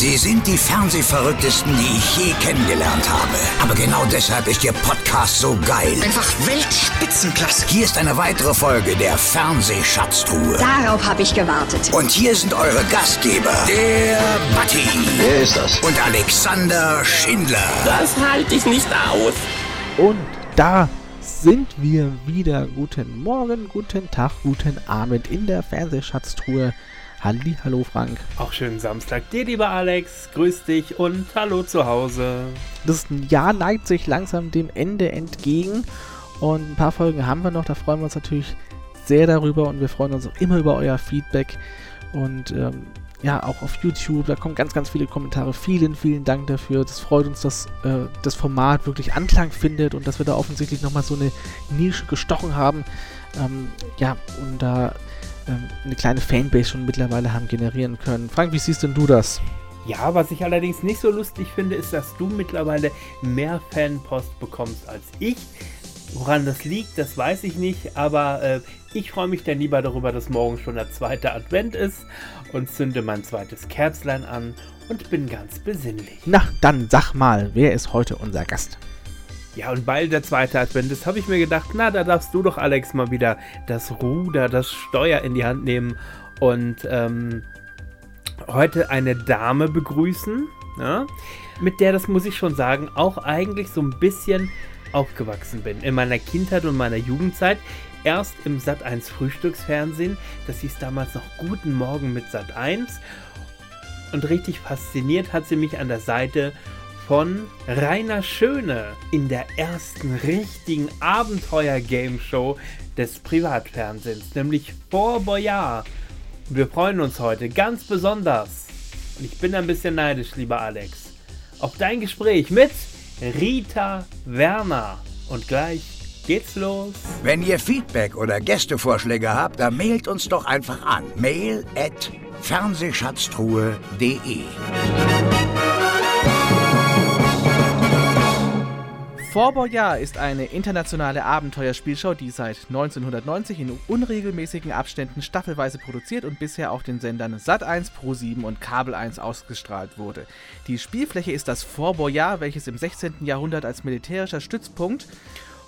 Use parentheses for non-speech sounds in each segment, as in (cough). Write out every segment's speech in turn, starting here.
Sie sind die Fernsehverrücktesten, die ich je kennengelernt habe. Aber genau deshalb ist Ihr Podcast so geil. Einfach Weltspitzenklasse. Hier ist eine weitere Folge der Fernsehschatztruhe. Darauf habe ich gewartet. Und hier sind eure Gastgeber, der Batti Wer ist das? und Alexander Schindler. Das halte ich nicht aus. Und da sind wir wieder. Guten Morgen, guten Tag, guten Abend in der Fernsehschatztruhe. Halli, hallo Frank. Auch schönen Samstag dir, lieber Alex. Grüß dich und hallo zu Hause. Das Jahr neigt sich langsam dem Ende entgegen. Und ein paar Folgen haben wir noch. Da freuen wir uns natürlich sehr darüber. Und wir freuen uns auch immer über euer Feedback. Und ähm, ja, auch auf YouTube. Da kommen ganz, ganz viele Kommentare. Vielen, vielen Dank dafür. Das freut uns, dass äh, das Format wirklich Anklang findet und dass wir da offensichtlich nochmal so eine Nische gestochen haben. Ähm, ja, und da ähm, eine kleine Fanbase schon mittlerweile haben generieren können. Frank, wie siehst denn du das? Ja, was ich allerdings nicht so lustig finde, ist, dass du mittlerweile mehr Fanpost bekommst als ich. Woran das liegt, das weiß ich nicht, aber äh, ich freue mich dann lieber darüber, dass morgen schon der zweite Advent ist und zünde mein zweites Kerzlein an und bin ganz besinnlich. Na, dann sag mal, wer ist heute unser Gast? Ja, und weil der zweite Advent ist, habe ich mir gedacht, na, da darfst du doch, Alex, mal wieder das Ruder, das Steuer in die Hand nehmen und ähm, heute eine Dame begrüßen, ja, mit der, das muss ich schon sagen, auch eigentlich so ein bisschen aufgewachsen bin. In meiner Kindheit und meiner Jugendzeit. Erst im Sat1 Frühstücksfernsehen, das hieß damals noch Guten Morgen mit Sat1. Und richtig fasziniert hat sie mich an der Seite von Rainer Schöne in der ersten richtigen Abenteuer-Game-Show des Privatfernsehens, nämlich Fort Boyard. Wir freuen uns heute ganz besonders. Und ich bin ein bisschen neidisch, lieber Alex, auf dein Gespräch mit Rita Werner. Und gleich geht's los. Wenn ihr Feedback oder Gästevorschläge habt, dann mailt uns doch einfach an. Mail at fernsehschatztruhe.de Boyard ist eine internationale Abenteuerspielshow, die seit 1990 in unregelmäßigen Abständen staffelweise produziert und bisher auf den Sendern Sat1, Pro7 und Kabel 1 ausgestrahlt wurde. Die Spielfläche ist das Boyard, welches im 16. Jahrhundert als militärischer Stützpunkt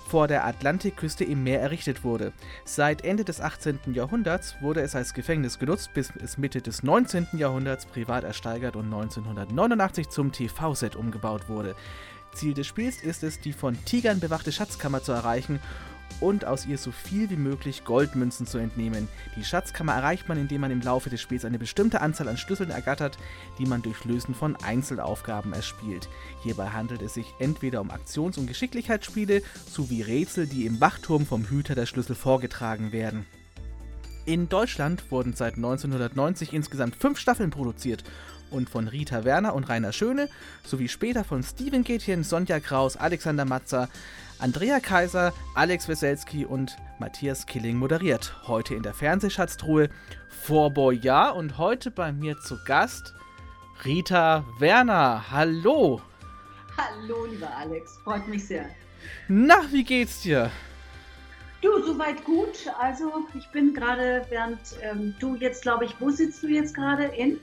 vor der Atlantikküste im Meer errichtet wurde. Seit Ende des 18. Jahrhunderts wurde es als Gefängnis genutzt, bis es Mitte des 19. Jahrhunderts privat ersteigert und 1989 zum TV-Set umgebaut wurde. Ziel des Spiels ist es, die von Tigern bewachte Schatzkammer zu erreichen und aus ihr so viel wie möglich Goldmünzen zu entnehmen. Die Schatzkammer erreicht man, indem man im Laufe des Spiels eine bestimmte Anzahl an Schlüsseln ergattert, die man durch Lösen von Einzelaufgaben erspielt. Hierbei handelt es sich entweder um Aktions- und Geschicklichkeitsspiele sowie Rätsel, die im Wachturm vom Hüter der Schlüssel vorgetragen werden. In Deutschland wurden seit 1990 insgesamt fünf Staffeln produziert und von Rita Werner und Rainer Schöne sowie später von Steven Gätjen, Sonja Kraus, Alexander Matzer, Andrea Kaiser, Alex Weselski und Matthias Killing moderiert. Heute in der Fernsehschatztruhe vor Boyard und heute bei mir zu Gast Rita Werner. Hallo! Hallo, lieber Alex, freut mich sehr. Na, wie geht's dir? Du, soweit gut. Also, ich bin gerade, während ähm, du jetzt, glaube ich, wo sitzt du jetzt gerade? In?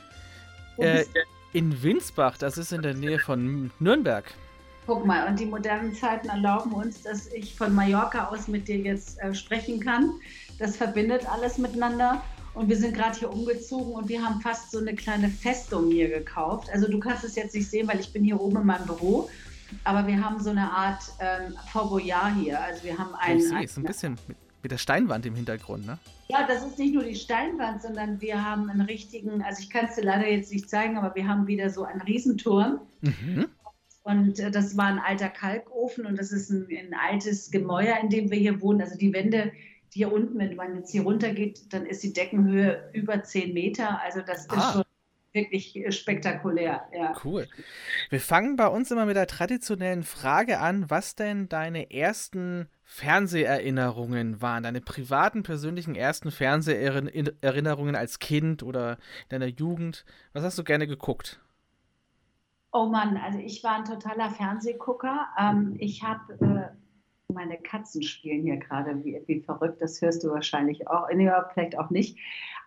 Äh, in Winsbach, das ist in der Nähe von Nürnberg. Guck mal, und die modernen Zeiten erlauben uns, dass ich von Mallorca aus mit dir jetzt äh, sprechen kann. Das verbindet alles miteinander. Und wir sind gerade hier umgezogen und wir haben fast so eine kleine Festung hier gekauft. Also du kannst es jetzt nicht sehen, weil ich bin hier oben in meinem Büro. Aber wir haben so eine Art ähm, Fort Boyard hier. Also wir haben einen. ich sehe es ein bisschen mit, der Steinwand im Hintergrund, ne? Ja, das ist nicht nur die Steinwand, sondern wir haben einen richtigen, also ich kann es dir leider jetzt nicht zeigen, aber wir haben wieder so einen Riesenturm. Mhm. Und äh, das war ein alter Kalkofen und das ist ein, ein altes Gemäuer, in dem wir hier wohnen. Also die Wände, die hier unten, wenn man jetzt hier runter geht, dann ist die Deckenhöhe über 10 Meter. Also das ist Ah. schon wirklich spektakulär. Ja. Cool. Wir fangen bei uns immer mit der traditionellen Frage an, was denn deine ersten Fernseherinnerungen waren, deine privaten, persönlichen ersten Fernseherinnerungen als Kind oder in deiner Jugend. Was hast du gerne geguckt? Oh Mann, also ich war ein totaler Fernsehgucker. Ähm, ich habe äh, Meine Katzen spielen hier gerade wie, wie verrückt, das hörst du wahrscheinlich auch, nee, vielleicht auch nicht.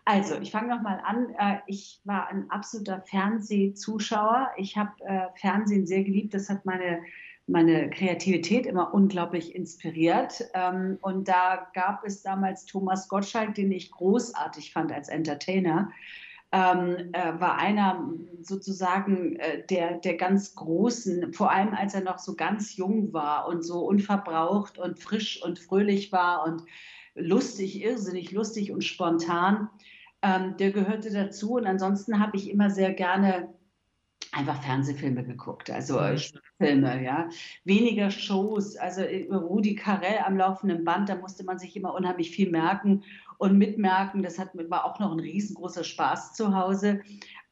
Also, ich fange nochmal an. Äh, ich war ein absoluter Fernsehzuschauer. Ich habe äh, Fernsehen sehr geliebt. Das hat meine, meine Kreativität immer unglaublich inspiriert. Ähm, und da gab es damals Thomas Gottschalk, den ich großartig fand als Entertainer ähm, äh, war einer sozusagen äh, der, der ganz Großen, vor allem als er noch so ganz jung war und so unverbraucht und frisch und fröhlich war und lustig, irrsinnig lustig und spontan. Ähm, der gehörte dazu und ansonsten habe ich immer sehr gerne einfach Fernsehfilme geguckt, also mhm. Filme, ja. Weniger Shows, also äh, Rudi Carell am laufenden Band, da musste man sich immer unheimlich viel merken und mitmerken. Das hat, war auch noch ein riesengroßer Spaß zu Hause.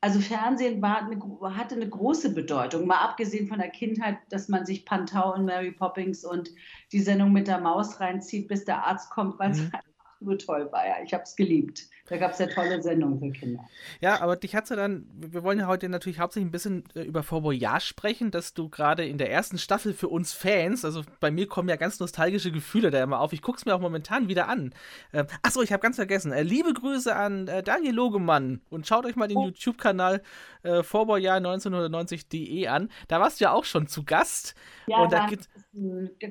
Also Fernsehen war hatte eine große Bedeutung, mal abgesehen von der Kindheit, dass man sich Pantau und Mary Poppins und die Sendung mit der Maus reinzieht, bis der Arzt kommt, weil es mhm. (laughs) einfach nur toll war. Ja, ich habe es geliebt. Da gab es ja tolle Sendungen für Kinder. Ja, aber dich hat ja dann, wir wollen ja heute natürlich hauptsächlich ein bisschen äh, über Fort Boyard sprechen, dass du gerade in der ersten Staffel für uns Fans, also bei mir kommen ja ganz nostalgische Gefühle da immer auf. Ich gucke es mir auch momentan wieder an. Äh, achso, ich habe ganz vergessen. Äh, liebe Grüße an äh, Daniel Logemann und schaut euch mal den oh. YouTube-Kanal äh, Fort Boyard 1990.de an. Da warst du ja auch schon zu Gast. Ja, und da gibt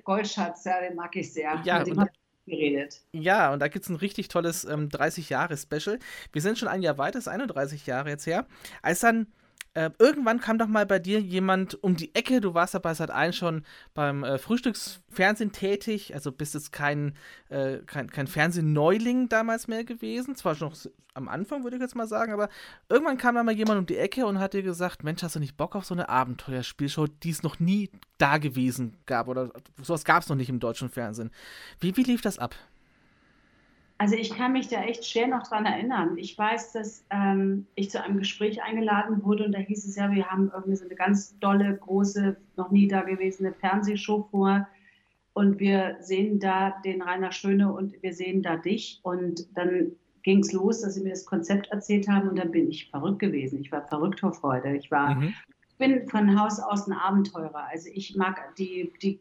Goldschatz, ja, den mag ich sehr. Ja, und, geredet. Ja, und da gibt es ein richtig tolles ähm, 30-Jahre-Special. Wir sind schon ein Jahr weiter, ist 31 Jahre jetzt her. Als dann äh, irgendwann kam doch mal bei dir jemand um die Ecke. Du warst ja bei Sat1 schon beim äh, Frühstücksfernsehen tätig, also bist jetzt kein, äh, kein, kein Fernsehneuling damals mehr gewesen. Zwar schon noch am Anfang, würde ich jetzt mal sagen, aber irgendwann kam da mal jemand um die Ecke und hat dir gesagt: Mensch, hast du nicht Bock auf so eine Abenteuerspielshow, die es noch nie da gewesen gab oder sowas gab es noch nicht im deutschen Fernsehen. Wie, wie lief das ab? Also ich kann mich da echt schwer noch dran erinnern. Ich weiß, dass ähm, ich zu einem Gespräch eingeladen wurde und da hieß es ja, wir haben irgendwie so eine ganz dolle, große, noch nie dagewesene Fernsehshow vor und wir sehen da den Rainer Schöne und wir sehen da dich und dann ging es los, dass sie mir das Konzept erzählt haben und dann bin ich verrückt gewesen. Ich war verrückt vor Freude. Ich war mhm bin von Haus aus ein Abenteurer. Also ich mag die, die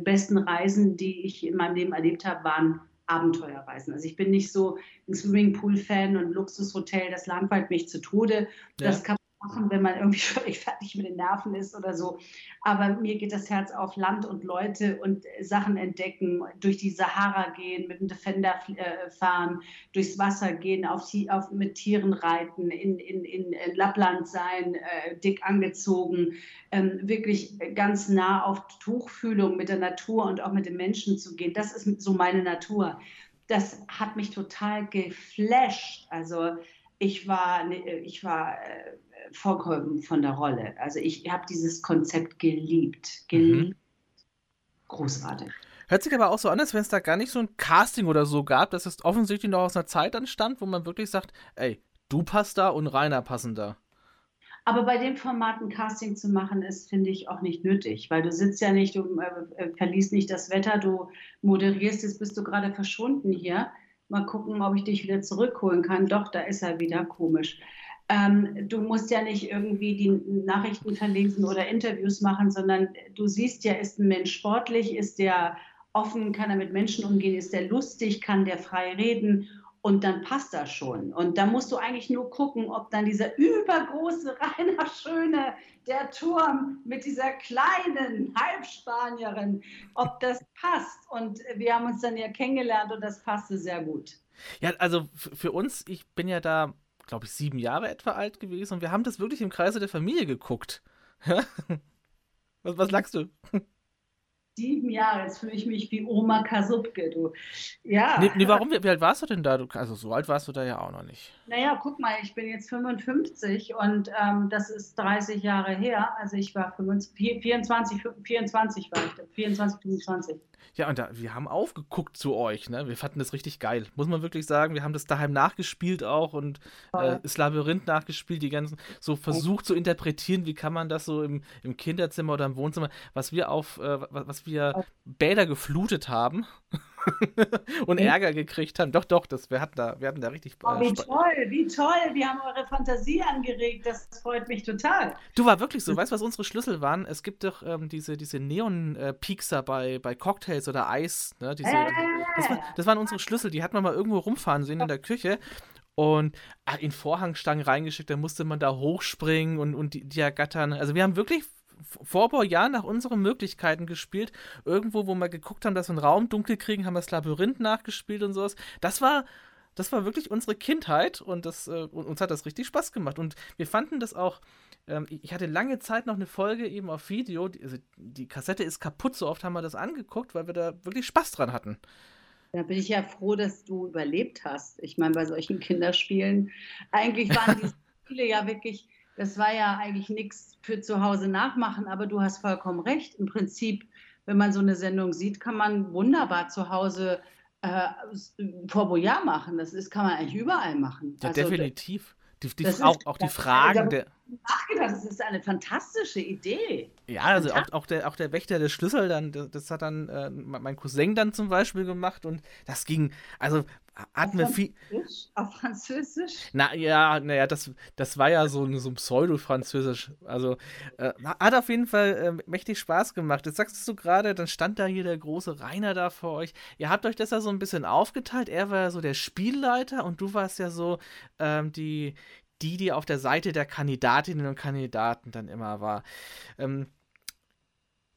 besten Reisen, die ich in meinem Leben erlebt habe, waren Abenteuerreisen. Also ich bin nicht so ein Swimmingpool-Fan und Luxushotel, das langweilt mich zu Tode. Ja. Das kann machen, wenn man irgendwie (laughs) völlig fertig mit den Nerven ist oder so. Aber mir geht das Herz auf Land und Leute und Sachen entdecken, durch die Sahara gehen, mit dem Defender äh, fahren, durchs Wasser gehen, auf, auf, mit Tieren reiten, in, in, in Lappland sein, äh, dick angezogen, ähm, wirklich ganz nah auf Tuchfühlung mit der Natur und auch mit den Menschen zu gehen. Das ist so meine Natur. Das hat mich total geflasht. Also ich war, ne, ich war äh, vollkommen von der Rolle. Also ich habe dieses Konzept geliebt. Geliebt. Mhm. Großartig. Hört sich aber auch so an, als wenn es da gar nicht so ein Casting oder so gab, dass es offensichtlich noch aus einer Zeit anstand, wo man wirklich sagt, ey, du passt da und Rainer passen da. Aber bei dem Format ein Casting zu machen, ist, finde ich, auch nicht nötig, weil du sitzt ja nicht, du äh, äh verliest nicht das Wetter, du moderierst, jetzt bist du gerade verschwunden hier. Mal gucken, ob ich dich wieder zurückholen kann. Doch, da ist er wieder komisch. Ähm, du musst ja nicht irgendwie die Nachrichten verlesen oder Interviews machen, sondern du siehst ja, ist ein Mensch sportlich, ist der offen, kann er mit Menschen umgehen, ist der lustig, kann der frei reden und dann passt das schon. Und da musst du eigentlich nur gucken, ob dann dieser übergroße (laughs) Rainer Schöne, der Turm mit dieser kleinen Halbspanierin, ob das passt. Und wir haben uns dann ja kennengelernt und das passte sehr gut. Ja, also für uns, ich bin ja da glaube ich, sieben Jahre etwa alt gewesen und wir haben das wirklich im Kreise der Familie geguckt. (laughs) was, was lachst du? Sieben Jahre, jetzt fühle ich mich wie Oma Kasubke, du. Ja. Nee, nee warum? Wie, alt warst du denn da? Also so alt warst du da ja auch noch nicht. Naja, guck mal, ich bin jetzt 55 und ähm, das ist 30 Jahre her. Also ich war 25, 24, 24 war ich da, 24, 25. Ja, und da, wir haben aufgeguckt zu euch, ne? Wir fanden das richtig geil. Muss man wirklich sagen, wir haben das daheim nachgespielt auch und äh, das Labyrinth nachgespielt, die ganzen, so versucht zu interpretieren, wie kann man das so im, im Kinderzimmer oder im Wohnzimmer, was wir auf, äh, was wir Bäder geflutet haben. (laughs) und Echt? Ärger gekriegt haben. Doch, doch, das, wir, hatten da, wir hatten da richtig. Oh, äh, wie Spa- toll, wie toll. Wir haben eure Fantasie angeregt. Das freut mich total. Du war wirklich so, weißt du, was unsere Schlüssel waren? Es gibt doch ähm, diese, diese Neon-Piekser bei, bei Cocktails oder Eis. Ne? Diese, Äh. das, war, das waren unsere Schlüssel, die hat man mal irgendwo rumfahren sehen in der Küche. Und ah, in Vorhangstangen reingeschickt, da musste man da hochspringen und, und die, die ergattern. Also wir haben wirklich vor Jahren nach unseren Möglichkeiten gespielt. Irgendwo, wo wir geguckt haben, dass wir einen Raum dunkel kriegen, haben wir das Labyrinth nachgespielt und sowas. Das war, das war wirklich unsere Kindheit und das, äh, uns hat das richtig Spaß gemacht. Und wir fanden das auch, ähm, ich hatte lange Zeit noch eine Folge eben auf Video, die, also die Kassette ist kaputt, so oft haben wir das angeguckt, weil wir da wirklich Spaß dran hatten. Da bin ich ja froh, dass du überlebt hast. Ich meine, bei solchen Kinderspielen, eigentlich waren die (laughs) Spiele ja wirklich, das war ja eigentlich nichts für zu Hause nachmachen, aber du hast vollkommen recht. Im Prinzip, wenn man so eine Sendung sieht, kann man wunderbar zu Hause äh, Fort Boyard machen. Das ist, kann man eigentlich überall machen. Ja, Also, definitiv. Die, die, auch, auch die Fragen der. Nachgedacht, das ist eine fantastische Idee. Ja, also auch, auch, der, auch der Wächter der Schlüssel, dann, das, hat dann äh, mein Cousin dann zum Beispiel gemacht und das ging, also hatten wir viel. Französisch? Auf Französisch? Na ja, naja, das, das war ja so, ein- so ein Pseudo-Französisch. Also äh, hat auf jeden Fall äh, mächtig Spaß gemacht. Jetzt sagst du gerade, dann stand da hier der große Rainer da vor euch. Ihr habt euch das ja so ein bisschen aufgeteilt. Er war ja so der Spielleiter und du warst ja so ähm, die, die, die auf der Seite der Kandidatinnen und Kandidaten dann immer war. Ähm,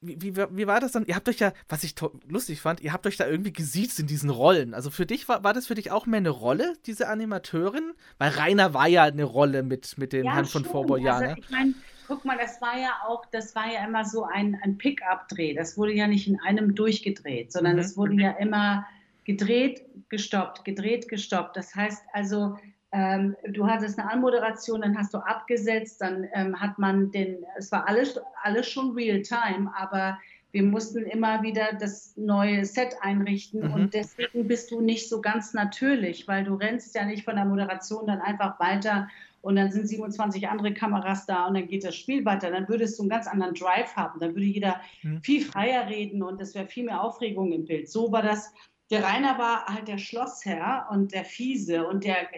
wie, wie, wie war das dann? Ihr habt euch ja, was ich lustig fand, ihr habt euch da irgendwie gesiezt in diesen Rollen. Also für dich war, war das für dich auch mehr eine Rolle, diese Animateurin? Weil Rainer war ja eine Rolle mit, mit den Herrn von schon. Vorboyard, Also, ne? ich meine, guck mal, das war ja auch, das war ja immer so ein, ein Pick-up-Dreh. Das wurde ja nicht in einem durchgedreht, sondern Mhm. es wurde ja immer gedreht, gestoppt, gedreht, gestoppt. Das heißt also, ähm, du hattest eine Anmoderation, dann hast du abgesetzt, dann ähm, hat man den, es war alles, alles schon real-time, aber wir mussten immer wieder das neue Set einrichten Mhm. und deswegen bist du nicht so ganz natürlich, weil du rennst ja nicht von der Moderation dann einfach weiter und dann sind 27 andere Kameras da und dann geht das Spiel weiter. Dann würdest du einen ganz anderen Drive haben. Dann würde jeder Mhm. viel freier reden und es wäre viel mehr Aufregung im Bild. So war das. Der Rainer war halt der Schlossherr und der Fiese und der,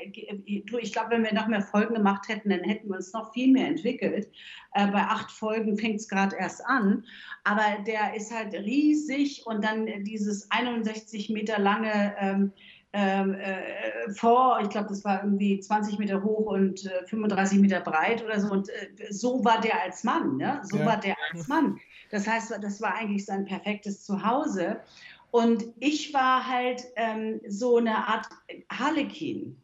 du, ich glaube, wenn wir noch mehr Folgen gemacht hätten, dann hätten wir uns noch viel mehr entwickelt. Äh, bei acht Folgen fängt es gerade erst an, aber der ist halt riesig und dann dieses 61 Meter lange ähm, ähm, äh, vor, ich glaube, das war irgendwie 20 Meter hoch und äh, 35 Meter breit oder so. Und äh, so war der als Mann, ne? So Ja. war der als Mann. Das heißt, das war eigentlich sein perfektes Zuhause. Und ich war halt ähm, so eine Art Harlequin.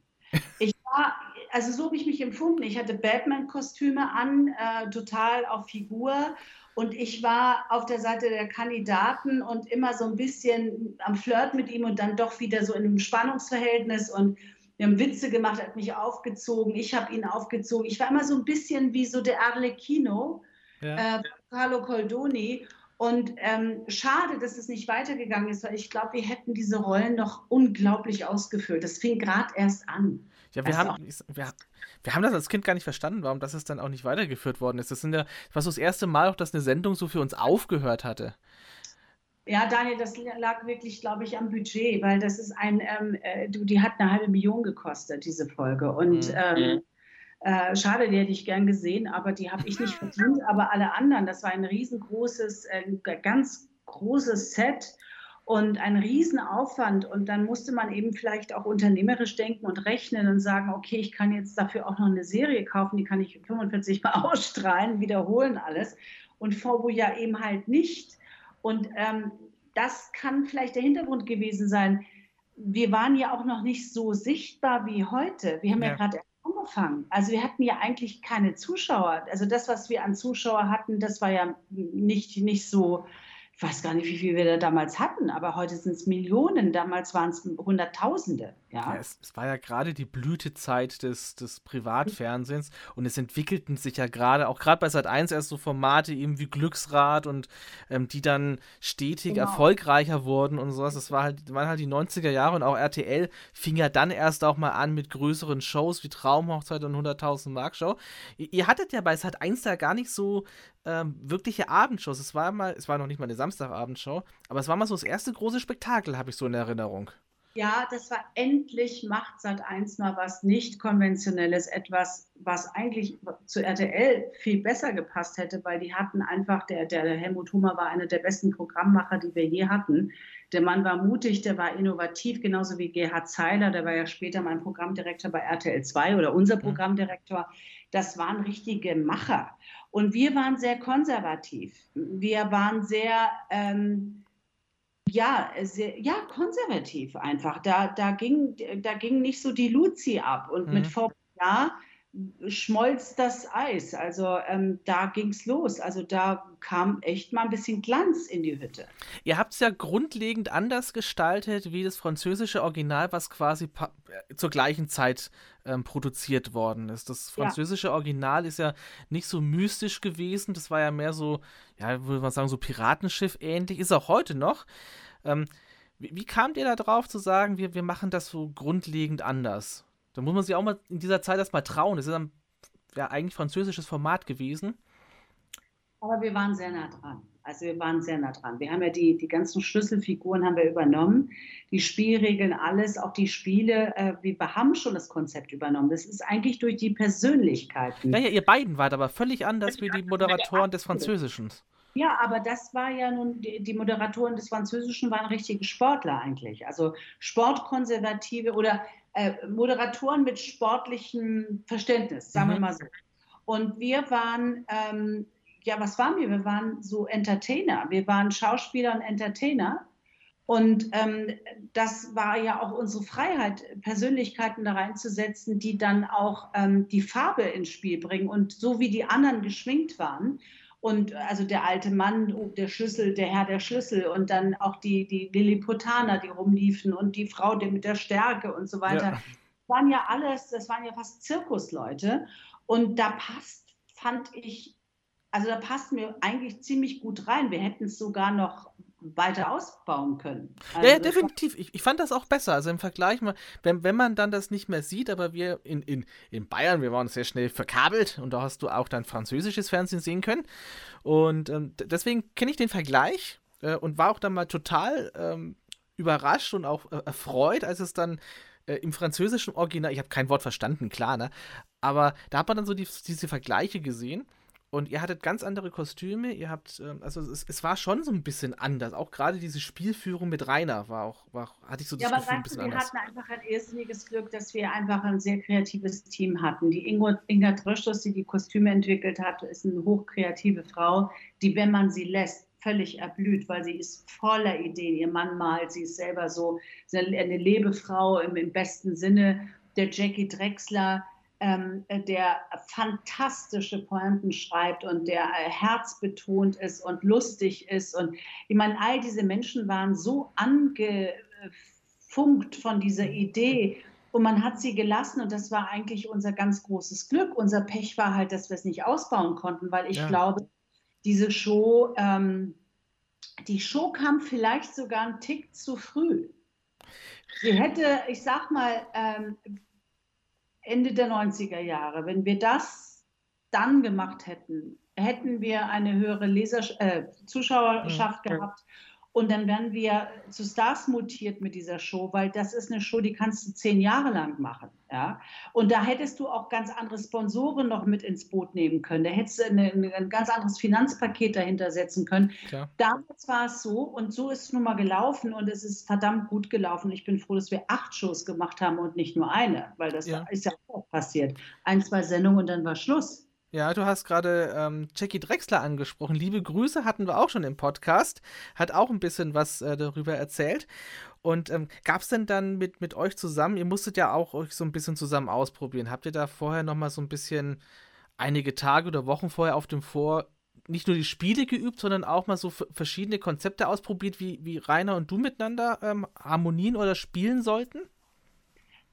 Ich war, also so habe ich mich empfunden. Ich hatte Batman-Kostüme an, äh, total auf Figur. Und ich war auf der Seite der Kandidaten und immer so ein bisschen am Flirt mit ihm und dann doch wieder so in einem Spannungsverhältnis. Und wir haben Witze gemacht, er hat mich aufgezogen, ich habe ihn aufgezogen. Ich war immer so ein bisschen wie so der Arlecchino, Ja. äh, Carlo Coldoni. Und ähm, schade, dass es nicht weitergegangen ist, weil ich glaube, wir hätten diese Rollen noch unglaublich ausgefüllt. Das fing gerade erst an. Ja, wir Also haben, wir, wir haben das als Kind gar nicht verstanden, warum das es dann auch nicht weitergeführt worden ist. Das sind ja, das war so das erste Mal auch, dass eine Sendung so für uns aufgehört hatte. Ja, Daniel, das lag wirklich, glaube ich, am Budget, weil das ist ein, ähm, äh, du, die hat eine halbe Million gekostet, diese Folge. Und Mhm. ähm, äh, schade, die hätte ich gern gesehen, aber die habe ich nicht verdient, aber alle anderen. Das war ein riesengroßes, äh, ganz großes Set und ein Riesenaufwand. Und dann musste man eben vielleicht auch unternehmerisch denken und rechnen und sagen, okay, ich kann jetzt dafür auch noch eine Serie kaufen, die kann ich 45 Mal (laughs) ausstrahlen, wiederholen alles. Und Forbo ja eben halt nicht. Und ähm, das kann vielleicht der Hintergrund gewesen sein. Wir waren ja auch noch nicht so sichtbar wie heute. Wir haben ja, Ja. gerade angefangen. Also wir hatten ja eigentlich keine Zuschauer. Also das, was wir an Zuschauer hatten, das war ja nicht, nicht so, ich weiß gar nicht, wie viel wir da damals hatten, aber heute sind es Millionen, damals waren es Hunderttausende. Ja, ja es, es, war ja gerade die Blütezeit des, des Privatfernsehens und es entwickelten sich ja gerade, auch gerade bei Sat 1 erst so Formate eben wie Glücksrad und ähm, die dann stetig genau. erfolgreicher wurden und sowas. Das war halt, waren halt die 90er Jahre und auch RTL fing ja dann erst auch mal an mit größeren Shows wie Traumhochzeit und 100.000 Mark Show. Ihr, ihr, hattet ja bei Sat 1 da gar nicht so ähm, wirkliche Abendshows. Es war mal, es war noch nicht mal eine Samstagabendshow, aber es war mal so das erste große Spektakel, habe ich so in Erinnerung. Ja, das war endlich macht Sat 1 mal was nicht konventionelles, etwas, was eigentlich zu RTL viel besser gepasst hätte, weil die hatten einfach, der, der Helmut Hummer war einer der besten Programmmacher, die wir je hatten. Der Mann war mutig, der war innovativ, genauso wie Gerhard Zeiler, der war ja später mein Programmdirektor bei RTL 2 oder unser mhm. Programmdirektor. Das waren richtige Macher. Und wir waren sehr konservativ. Wir waren sehr. Ähm, ja, sehr, ja, konservativ einfach. Da, da, ging, da ging nicht so die Luzi ab. Und mhm. mit VPA schmolz das Eis. Also ähm, da ging es los. Also da kam echt mal ein bisschen Glanz in die Hütte. Ihr habt es ja grundlegend anders gestaltet wie das französische Original, was quasi äh, zur gleichen Zeit ähm, produziert worden ist. Das französische ja. Original ist ja nicht so mystisch gewesen. Das war ja mehr so, ja, würde man sagen, so Piratenschiff ähnlich. Ist auch heute noch. Ähm, wie, wie kamt ihr da drauf zu sagen, wir, wir machen das so grundlegend anders? Da muss man sich auch mal in dieser Zeit erstmal trauen. Das ist ein ja, eigentlich französisches Format gewesen. Aber wir waren sehr nah dran. Also wir waren sehr nah dran. Wir haben ja die, die ganzen Schlüsselfiguren haben wir übernommen, die Spielregeln, alles, auch die Spiele. Äh, wir haben schon das Konzept übernommen. Das ist eigentlich durch die Persönlichkeiten. Naja, ihr beiden wart aber völlig anders wie die Moderatoren des Französischen. Ja, aber das war ja nun, die, Moderatoren des Französischen waren richtige Sportler eigentlich. Also Sportkonservative oder äh, Moderatoren mit sportlichem Verständnis, sagen mhm. wir mal so. Und wir waren, ähm, ja, was waren wir? Wir waren so Entertainer. Wir waren Schauspieler und Entertainer. Und ähm, das war ja auch unsere Freiheit, Persönlichkeiten da reinzusetzen, die dann auch ähm, die Farbe ins Spiel bringen. Und so wie die anderen geschminkt waren, und also der alte Mann, oh, der Schlüssel, der Herr der Schlüssel und dann auch die, die Lilliputaner, die rumliefen und die Frau die mit der Stärke und so weiter. Ja. waren ja alles, das waren ja fast Zirkusleute. Und da passt, fand ich, also da passt mir eigentlich ziemlich gut rein. Wir hätten es sogar noch weiter ausbauen können. Also ja, ja, definitiv. Ich, ich fand das auch besser. Also im Vergleich, wenn, wenn man dann das nicht mehr sieht, aber wir in, in, in Bayern, wir waren sehr schnell verkabelt und da hast du auch dein französisches Fernsehen sehen können. Und ähm, deswegen kenne ich den Vergleich äh, und war auch dann mal total ähm, überrascht und auch äh, erfreut, als es dann äh, im französischen Original, ich habe kein Wort verstanden, klar, ne? Aber da hat man dann so die, diese Vergleiche gesehen. Und ihr hattet ganz andere Kostüme, ihr habt, ähm, also es, es, war schon so ein bisschen anders. Auch gerade diese Spielführung mit Rainer war auch, war, hatte ich so das ja, Gefühl, ein bisschen wir anders. Hatten einfach ein irrsinniges Glück, dass wir einfach ein sehr kreatives Team hatten. Die Ingo, Inga Dröschers, die die Kostüme entwickelt hat, ist eine hochkreative Frau, die, wenn man sie lässt, völlig erblüht, weil sie ist voller Ideen. Ihr Mann malt, sie ist selber so eine Lebefrau im, im besten Sinne. Der Jackie Drexler, ähm, der fantastische Pointen schreibt und der äh, herzbetont ist und lustig ist. Und ich meine, all diese Menschen waren so angefunkt von dieser Idee und man hat sie gelassen und das war eigentlich unser ganz großes Glück. Unser Pech war halt, dass wir es nicht ausbauen konnten, weil ich ja. glaube, diese Show, ähm, die Show kam vielleicht sogar einen Tick zu früh. Sie hätte, ich sag mal, ähm, Ende der 90er Jahre, wenn wir das dann gemacht hätten, hätten wir eine höhere Leser äh, Zuschauerschaft mhm. gehabt und dann wären wir zu Stars mutiert mit dieser Show, weil das ist eine Show, die kannst du zehn Jahre lang machen. Ja? Und da hättest du auch ganz andere Sponsoren noch mit ins Boot nehmen können. Da hättest du eine, ein ganz anderes Finanzpaket dahinter setzen können. Klar. Damals war es so und so ist es nun mal gelaufen und es ist verdammt gut gelaufen. Ich bin froh, dass wir acht Shows gemacht haben und nicht nur eine, weil das ja. ist ja auch passiert. Ein, zwei Sendungen und dann war Schluss. Ja, du hast gerade ähm, Jackie Drexler angesprochen. Liebe Grüße hatten wir auch schon im Podcast. Hat auch ein bisschen was äh, darüber erzählt. Und ähm, gab es denn dann mit, mit euch zusammen, ihr musstet ja auch euch so ein bisschen zusammen ausprobieren. Habt ihr da vorher nochmal so ein bisschen einige Tage oder Wochen vorher auf dem Vor nicht nur die Spiele geübt, sondern auch mal so verschiedene Konzepte ausprobiert, wie, wie Rainer und du miteinander ähm, harmonien oder spielen sollten?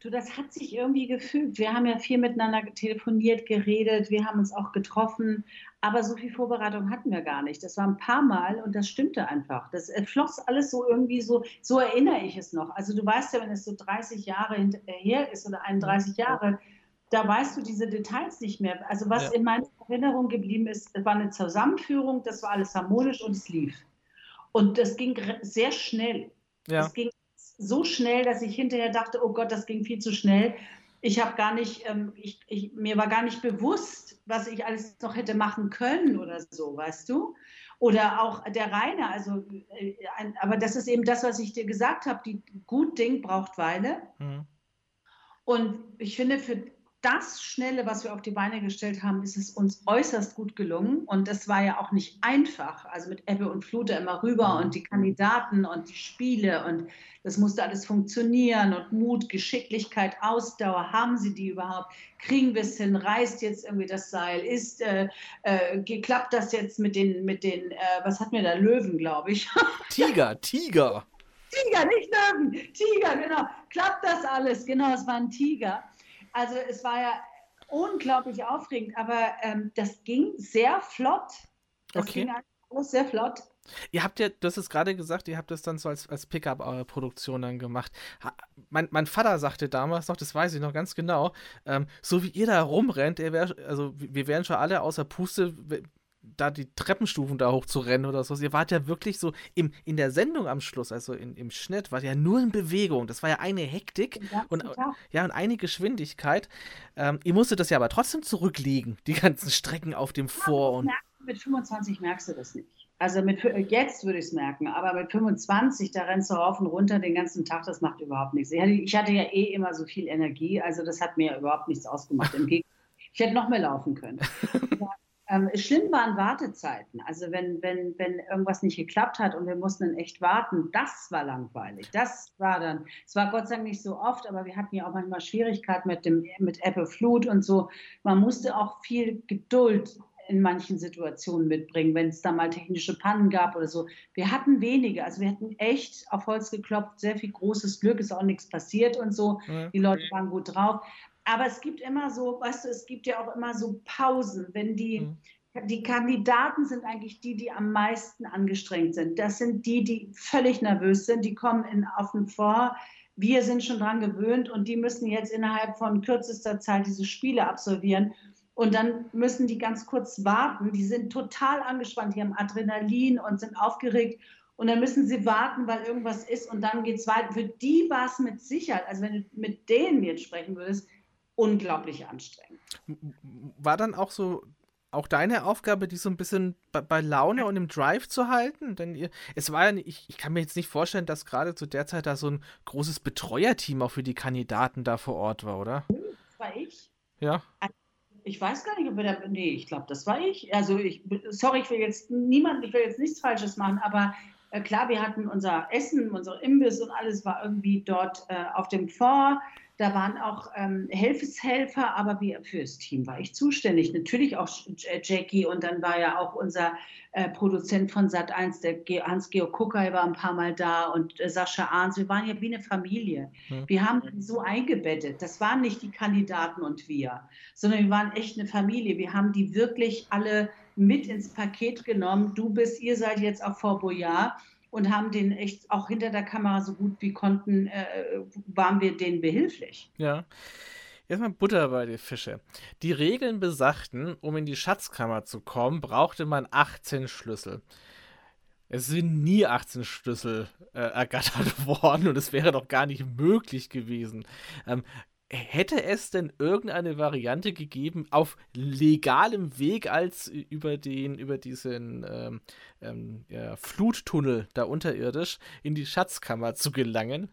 Du, das hat sich irgendwie gefügt. Wir haben ja viel miteinander telefoniert, geredet, wir haben uns auch getroffen, aber so viel Vorbereitung hatten wir gar nicht. Das war ein paar Mal und das stimmte einfach. Das floss alles so irgendwie so, so erinnere ich es noch. Also du weißt ja, wenn es so 30 Jahre her ist oder 31 Jahre, da weißt du diese Details nicht mehr. Also was ja. in meiner Erinnerung geblieben ist, war eine Zusammenführung, das war alles harmonisch und es lief. Und das ging sehr schnell. Ja. Es ging so schnell, dass ich hinterher dachte, oh Gott, das ging viel zu schnell. Ich habe gar nicht, ähm, ich, ich, mir war gar nicht bewusst, was ich alles noch hätte machen können oder so, weißt du? Oder auch der Rainer, also, äh, ein, aber das ist eben das, was ich dir gesagt habe, die gut Ding braucht Weile. Mhm. Und ich finde, für das Schnelle, was wir auf die Beine gestellt haben, ist es uns äußerst gut gelungen. Und das war ja auch nicht einfach. Also mit Ebbe und Flut immer rüber und die Kandidaten und die Spiele und das musste alles funktionieren und Mut, Geschicklichkeit, Ausdauer, haben sie die überhaupt? Kriegen wir es hin? Reißt jetzt irgendwie das Seil? Ist, äh, äh, klappt das jetzt mit den, mit den, äh, was hat mir da, Löwen, glaube ich? (laughs) Tiger, Tiger. Tiger, nicht Löwen, Tiger, genau. Klappt das alles? Genau, es war ein Tiger. Also es war ja unglaublich aufregend, aber ähm, das ging sehr flott. Das okay. ging alles sehr flott. Ihr habt ja, du hast es gerade gesagt, ihr habt das dann so als, als Pickup-Produktion dann gemacht. mein, mein Vater sagte damals noch, das weiß ich noch ganz genau, ähm, so wie ihr da rumrennt, wär, also wir wären schon alle außer Puste, da die Treppenstufen da hoch zu rennen oder so. Ihr wart ja wirklich so im, in der Sendung am Schluss, also in, im Schnitt, war ja nur in Bewegung. Das war ja eine Hektik und, ja, und eine Geschwindigkeit. Ähm, ihr musstet das ja aber trotzdem zurücklegen, die ganzen Strecken auf dem Vor. Und mit 25 merkst du das nicht. Also mit, jetzt würde ich es merken, aber mit 25, da rennst du rauf und runter den ganzen Tag, das macht überhaupt nichts. Ich hatte, ich hatte ja eh immer so viel Energie, also das hat mir überhaupt nichts ausgemacht. Im Gegenteil, (laughs) ich hätte noch mehr laufen können. (laughs) Ähm, schlimm waren Wartezeiten. Also wenn, wenn, wenn irgendwas nicht geklappt hat und wir mussten dann echt warten, das war langweilig. Das war dann, es war Gott sei Dank nicht so oft, aber wir hatten ja auch manchmal Schwierigkeiten mit dem mit Apple Flut und so. Man musste auch viel Geduld in manchen Situationen mitbringen, wenn es da mal technische Pannen gab oder so. Wir hatten wenige, also wir hatten echt auf Holz geklopft, sehr viel großes Glück, ist auch nichts passiert und so. Die Leute waren gut drauf. Aber es gibt immer so, weißt du, es gibt ja auch immer so Pausen, wenn die, mhm. die Kandidaten sind eigentlich die, die am meisten angestrengt sind. Das sind die, die völlig nervös sind, die kommen in, auf den Vor. Wir sind schon dran gewöhnt und die müssen jetzt innerhalb von kürzester Zeit diese Spiele absolvieren. Und dann müssen die ganz kurz warten. Die sind total angespannt, die haben Adrenalin und sind aufgeregt. Und dann müssen sie warten, weil irgendwas ist und dann geht es weiter. Für die war es mit Sicherheit, also wenn du mit denen jetzt sprechen würdest, unglaublich anstrengend. War dann auch so auch deine Aufgabe, die so ein bisschen bei, bei, Laune und im Drive zu halten? Denn ihr, es war ja, ich, ich kann mir jetzt nicht vorstellen, dass gerade zu der Zeit da so ein großes Betreuerteam auch für die Kandidaten da vor Ort war, oder? Das war ich. Ja. Ich weiß gar nicht, ob wir da. Nee, ich glaube, das war ich. Also ich, sorry, ich will jetzt niemand, ich will jetzt nichts Falsches machen, aber äh, klar, wir hatten unser Essen, unser Imbiss und alles war irgendwie dort äh, auf dem Fort. Da waren auch ähm, Helfeshelfer, aber wie, für das Team war ich zuständig. Natürlich auch Jackie und dann war ja auch unser äh, Produzent von Sat 1, der Hans-Georg Kuckay war ein paar Mal da und äh, Sascha Arns. Wir waren ja wie eine Familie. Mhm. Wir haben so eingebettet. Das waren nicht die Kandidaten und wir, sondern wir waren echt eine Familie. Wir haben die wirklich alle mit ins Paket genommen. Du bist, ihr seid jetzt auf Fort Boyard und haben den echt auch hinter der Kamera so gut wie konnten, äh, waren wir denen behilflich. Ja. Erstmal Butter bei die Fische. Die Regeln besagten, um in die Schatzkammer zu kommen, brauchte man 18 Schlüssel. Es sind nie 18 Schlüssel äh, ergattert (laughs) worden und es wäre doch gar nicht möglich gewesen. Ähm, hätte es denn irgendeine Variante gegeben, auf legalem Weg als über den, über diesen ähm, ähm, ja, Fluttunnel da unterirdisch in die Schatzkammer zu gelangen?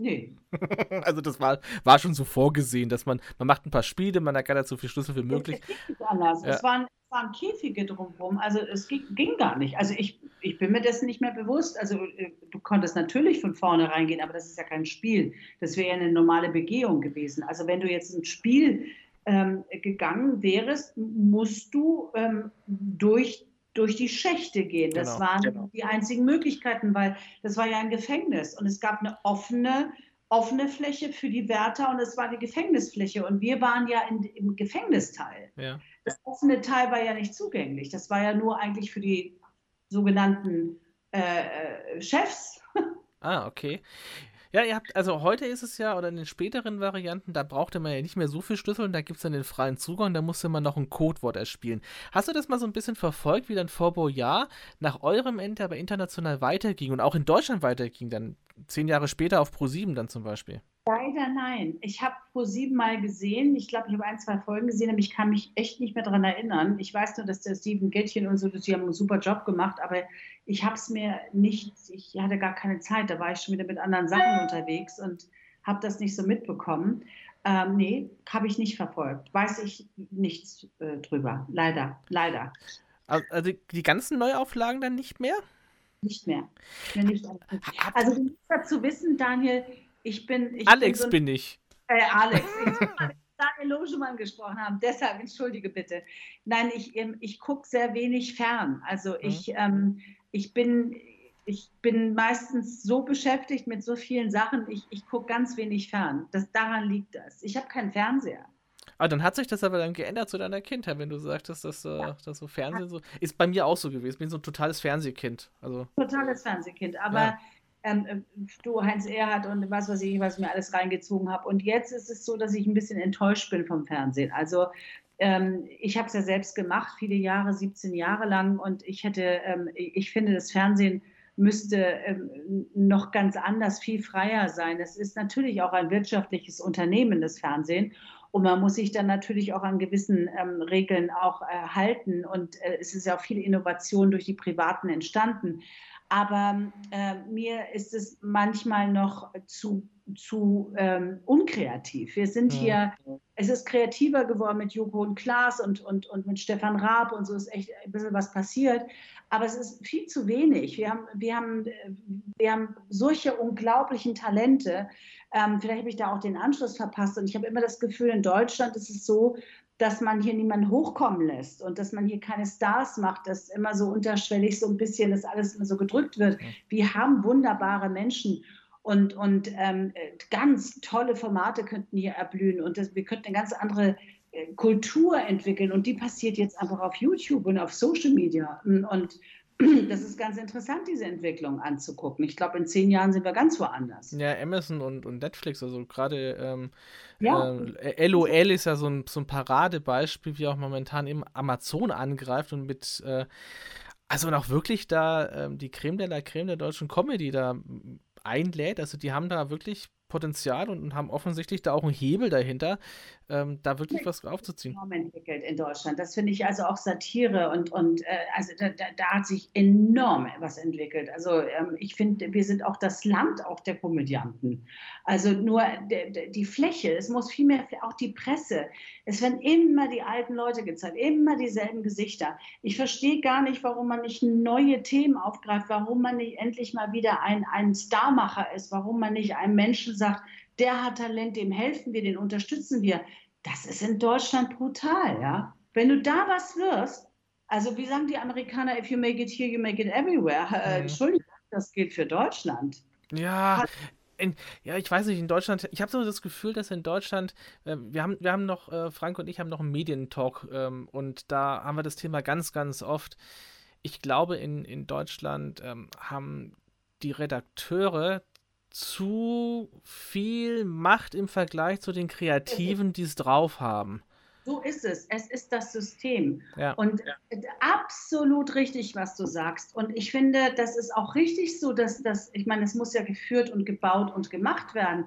Nee. (laughs) also das war, war schon so vorgesehen, dass man, man macht ein paar Spiele, man ergattert so viel Schlüssel wie möglich. Es nicht anders. Ja. Es waren, es waren Käfige drumherum, also es ging, ging, gar nicht. Also ich, ich bin mir dessen nicht mehr bewusst. Also äh, du konntest natürlich von vorne reingehen, aber das ist ja kein Spiel. Das wäre ja eine normale Begehung gewesen. Also wenn du jetzt ein Spiel ähm, gegangen wärst, musst du ähm, durch durch die Schächte gehen. Das genau, waren genau. die einzigen Möglichkeiten, weil das war ja ein Gefängnis und es gab eine offene offene Fläche für die Wärter und es war die Gefängnisfläche. Und wir waren ja in, im Gefängnisteil. Ja. Das offene Teil war ja nicht zugänglich. Das war ja nur eigentlich für die sogenannten äh, äh Chefs. (laughs) Ah, okay. Ja, ihr habt, also heute ist es ja, oder in den späteren Varianten, da brauchte man ja nicht mehr so viel Schlüssel da gibt es dann den freien Zugang, da musste man noch ein Codewort erspielen. Hast du das mal so ein bisschen verfolgt, wie dann Forbo Ja nach eurem Ende aber international weiterging und auch in Deutschland weiterging, dann zehn Jahre später auf Pro7 dann zum Beispiel? Leider nein. Ich habe Pro7 mal gesehen. Ich glaube, ich habe ein, zwei Folgen gesehen, aber ich kann mich echt nicht mehr daran erinnern. Ich weiß nur, dass der Steven Gätchen und so, die haben einen super Job gemacht, aber ich habe es mir nicht, ich hatte gar keine Zeit. Da war ich schon wieder mit anderen Sachen unterwegs und habe das nicht so mitbekommen. Ähm, nee, habe ich nicht verfolgt. Weiß ich nichts äh, drüber. Leider, leider. Also die ganzen Neuauflagen dann nicht mehr? Nicht mehr. Nicht also du musst dazu wissen, Daniel, ich bin. Ich Alex bin, so, bin ich. Äh, Alex. (laughs) Daniel Logemann gesprochen haben. Deshalb entschuldige bitte. Nein, ich, ähm, ich gucke sehr wenig fern. Also mhm. ich, ähm, ich bin. Ich bin meistens so beschäftigt mit so vielen Sachen, ich, ich gucke ganz wenig fern. Das, daran liegt das. Ich habe keinen Fernseher. Aber dann hat sich das aber dann geändert zu deiner Kindheit, wenn du sagtest, dass, äh, ja. dass so Fernsehen so. Ist bei mir auch so gewesen. Ich bin so ein totales Fernsehkind. Also, totales Fernsehkind. Aber ja ähm, äh, du Heinz Erhardt und was weiß ich, was ich mir alles reingezogen habe. Und jetzt ist es so, dass ich ein bisschen enttäuscht bin vom Fernsehen. Also ähm, ich habe es ja selbst gemacht, viele Jahre, 17 Jahre lang. Und ich hätte, ähm, ich finde, das Fernsehen müsste ähm, noch ganz anders, viel freier sein. Es ist natürlich auch ein wirtschaftliches Unternehmen, das Fernsehen. Und man muss sich dann natürlich auch an gewissen ähm, Regeln auch äh, halten. Und äh, es ist ja auch viel Innovation durch die Privaten entstanden. Aber äh, mir ist es manchmal noch zu, zu ähm, unkreativ. Wir sind ja. hier, es ist kreativer geworden mit Joko und Klaas und, und, und mit Stefan Raab und so ist echt ein bisschen was passiert. Aber es ist viel zu wenig. Wir haben, wir haben, wir haben solche unglaublichen Talente. Ähm, vielleicht habe ich da auch den Anschluss verpasst. Und ich habe immer das Gefühl, in Deutschland ist es so, dass man hier niemanden hochkommen lässt und dass man hier keine Stars macht, dass immer so unterschwellig so ein bisschen das alles immer so gedrückt wird. Wir haben wunderbare Menschen und, und ähm, ganz tolle Formate könnten hier erblühen und das, wir könnten eine ganz andere äh, Kultur entwickeln und die passiert jetzt einfach auf YouTube und auf Social Media und das ist ganz interessant, diese Entwicklung anzugucken. Ich glaube, in zehn Jahren sind wir ganz woanders. Ja, Amazon und, und Netflix, also gerade ähm, ja. äh, LOL ist ja so ein, so ein Paradebeispiel, wie auch momentan eben Amazon angreift und mit, äh, also auch wirklich da äh, die Creme de la Creme der deutschen Comedy da einlädt. Also die haben da wirklich Potenzial und, haben offensichtlich da auch einen Hebel dahinter, ähm, da wirklich was aufzuziehen. Enorm entwickelt in Deutschland. Das finde ich also auch Satire und, und äh, also da, da, da, hat sich enorm was entwickelt. Also ähm, ich finde, wir sind auch das Land auch der Komödianten. Also nur de, de, die Fläche, es muss vielmehr auch die Presse. Es werden immer die alten Leute gezeigt, immer dieselben Gesichter. Ich verstehe gar nicht, warum man nicht neue Themen aufgreift, warum man nicht endlich mal wieder ein, ein Starmacher ist, warum man nicht einem Menschen sagt, der hat Talent, dem helfen wir, den unterstützen wir. Das ist in Deutschland brutal, ja. Wenn du da was wirst, also wie sagen die Amerikaner, if you make it here, you make it everywhere. Äh, mhm. Entschuldigung, das gilt für Deutschland. Ja, in, ja, ich weiß nicht, in Deutschland, ich habe so das Gefühl, dass in Deutschland, äh, wir haben, wir haben noch, äh, Frank und ich haben noch einen Medientalk ähm, und da haben wir das Thema ganz, ganz oft. Ich glaube, in, in Deutschland ähm, haben die Redakteure zu viel Macht im Vergleich zu den Kreativen, die es drauf haben. So ist es. Es ist das System. Ja. Und ja. absolut richtig, was du sagst. Und ich finde, das ist auch richtig so, dass das, ich meine, es muss ja geführt und gebaut und gemacht werden.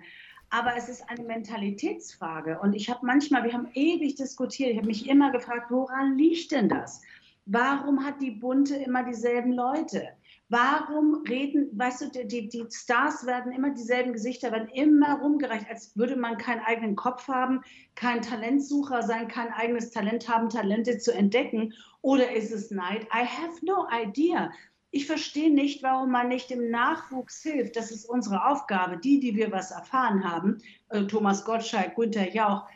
Aber es ist eine Mentalitätsfrage. Und ich habe manchmal, wir haben ewig diskutiert, ich habe mich immer gefragt, woran liegt denn das? Warum hat die Bunte immer dieselben Leute? Warum reden, weißt du, die, die Stars werden immer dieselben Gesichter, werden immer rumgereicht, als würde man keinen eigenen Kopf haben, kein Talentsucher sein, kein eigenes Talent haben, Talente zu entdecken. Oder ist es Neid? I have no idea. Ich verstehe nicht, warum man nicht dem Nachwuchs hilft. Das ist unsere Aufgabe. Die, die wir was erfahren haben, äh, Thomas Gottschalk, Günther Jauch,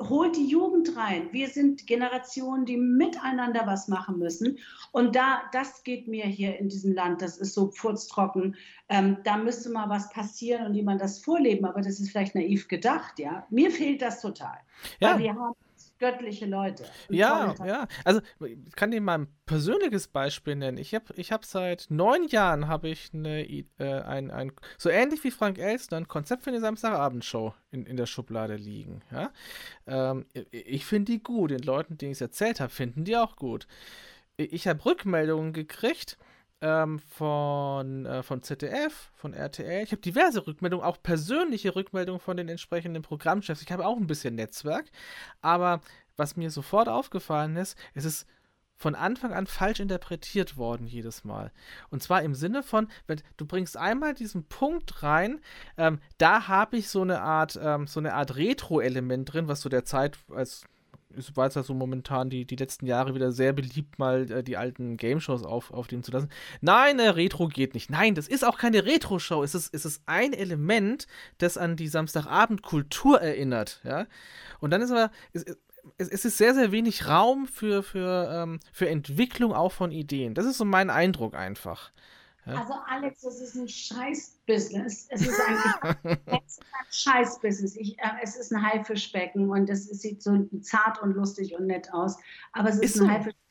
holt die Jugend rein. Wir sind Generationen, die miteinander was machen müssen. Und da, das geht mir hier in diesem Land, das ist so furztrocken. Ähm, da müsste mal was passieren und jemand das vorleben, aber das ist vielleicht naiv gedacht, ja. Mir fehlt das total. Ja. Weil wir haben göttliche Leute. Ja, ja. Also ich kann dir mal ein persönliches Beispiel nennen. Ich habe ich hab seit neun Jahren habe ich eine, äh, ein, ein, so ähnlich wie Frank Elstner, ein Konzept für eine Samstagabendshow in, in der Schublade liegen. Ja? Ähm, ich finde die gut. Den Leuten, denen ich es erzählt habe, finden die auch gut. Ich habe Rückmeldungen gekriegt ähm, von, äh, von ZDF, von RTL. Ich habe diverse Rückmeldungen, auch persönliche Rückmeldungen von den entsprechenden Programmchefs. Ich habe auch ein bisschen Netzwerk. Aber was mir sofort aufgefallen ist, es ist von Anfang an falsch interpretiert worden jedes Mal. Und zwar im Sinne von, wenn du bringst einmal diesen Punkt rein, ähm, da habe ich so eine Art, ähm, so eine Art Retro-Element drin, was so der Zeit als ist war es ja so momentan die, die letzten Jahre wieder sehr beliebt, mal äh, die alten Game-Shows auf, aufnehmen zu lassen. Nein, äh, Retro geht nicht. Nein, das ist auch keine Retro-Show. Es ist, es ist ein Element, das an die Samstagabend-Kultur erinnert. Ja? Und dann ist aber, es, es, es ist sehr, sehr wenig Raum für, für, ähm, für Entwicklung auch von Ideen. Das ist so mein Eindruck einfach. Ja? Also Alex, das ist ein Scheiß-Business. Es ist eigentlich (laughs) es ist ein Scheiß-Business. äh, es ist ein Haifischbecken und es, es, sieht so zart und lustig und nett aus. Aber es ist, ist ein so. Haifischbecken.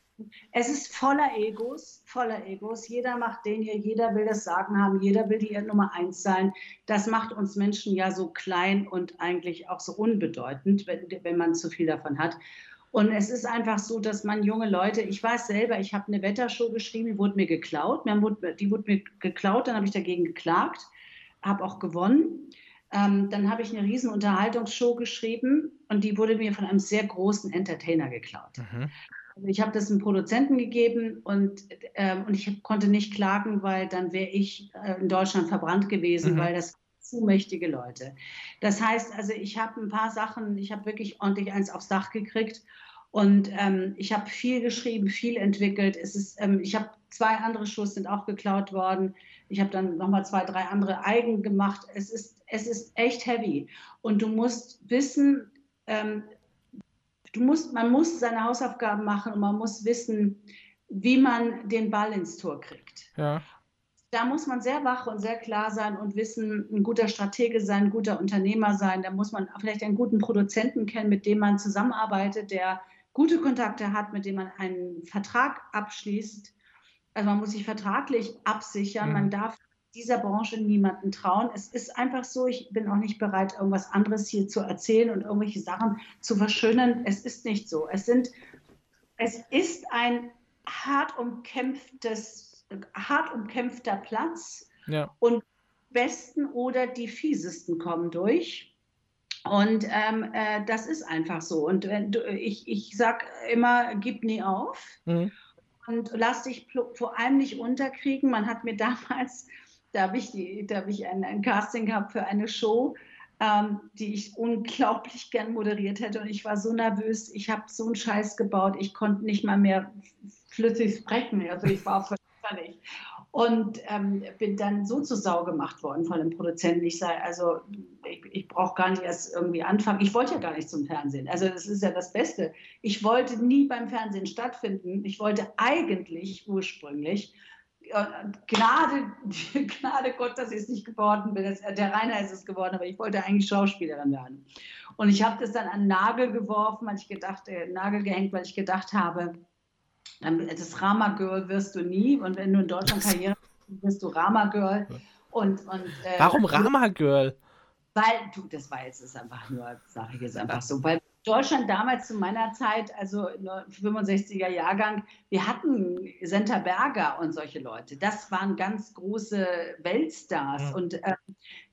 Es ist voller Egos, voller Egos. Jeder macht den hier, jeder will das Sagen haben, jeder will die Nummer eins sein. Das macht uns Menschen ja so klein und eigentlich auch so unbedeutend, wenn, wenn man zu viel davon hat. Und es ist einfach so, dass man junge Leute, ich weiß selber, ich habe eine Wettershow geschrieben, die wurde mir geklaut. Die wurde mir geklaut, dann habe ich dagegen geklagt, habe auch gewonnen. Ähm, dann habe ich eine riesen Unterhaltungsshow geschrieben und die wurde mir von einem sehr großen Entertainer geklaut. Mhm. Also ich habe das einem Produzenten gegeben und, ähm, und ich konnte nicht klagen, weil dann wäre ich äh, in Deutschland verbrannt gewesen, mhm. weil das zu mächtige Leute. Das heißt also, ich habe ein paar Sachen, ich habe wirklich ordentlich eins aufs Dach gekriegt und ähm, ich habe viel geschrieben, viel entwickelt. Es ist, ähm, ich habe zwei andere Shows sind auch geklaut worden. Ich habe dann nochmal zwei, drei andere eigen gemacht. Es ist, es ist echt heavy. Und du musst wissen, ähm, du musst, man muss seine Hausaufgaben machen und man muss wissen, wie man den Ball ins Tor kriegt. Ja da muss man sehr wach und sehr klar sein und wissen, ein guter Stratege sein, ein guter Unternehmer sein. Da muss man vielleicht einen guten Produzenten kennen, mit dem man zusammenarbeitet, der gute Kontakte hat, mit dem man einen Vertrag abschließt. Also man muss sich vertraglich absichern. Mhm. Man darf dieser Branche niemanden trauen. Es ist einfach so, ich bin auch nicht bereit, irgendwas anderes hier zu erzählen und irgendwelche Sachen zu verschönern. Es ist nicht so. Es sind, es ist ein hart umkämpftes hart umkämpfter Platz ja. und besten oder die fiesesten kommen durch. Und ähm, äh, das ist einfach so. Und äh, ich, ich sage immer, gib nie auf mhm. und lass dich vor allem nicht unterkriegen. Man hat mir (laughs) damals, da habe ich, die, da hab ich ein, ein Casting gehabt für eine Show, ähm, die ich unglaublich gern moderiert hätte. Und ich war so nervös. Ich habe so einen Scheiß gebaut. Ich konnte nicht mal mehr flüssig sprechen. Also ich war nicht. Und ähm, bin dann so zu Sau gemacht worden von dem Produzenten. Ich sage, also ich, ich brauche gar nicht erst irgendwie anfangen. Ich wollte ja gar nicht zum Fernsehen. Also das ist ja das Beste. Ich wollte nie beim Fernsehen stattfinden. Ich wollte eigentlich ursprünglich äh, Gnade, (laughs) Gnade Gott, dass ich es nicht geworden bin. Der Rainer ist es geworden, aber ich wollte eigentlich Schauspielerin werden. Und ich habe das dann an Nagel geworfen, weil ich gedacht, äh, Nagel gehängt, weil ich gedacht habe, das Rama Girl wirst du nie und wenn du in Deutschland Karriere machst, wirst du Rama Girl. Und, und, äh, Warum Rama Girl? Weil, du, das war jetzt ist einfach nur, sage ich jetzt einfach so, weil Deutschland damals zu meiner Zeit, also 65er Jahrgang, wir hatten Senta Berger und solche Leute. Das waren ganz große Weltstars. Ja. Und äh,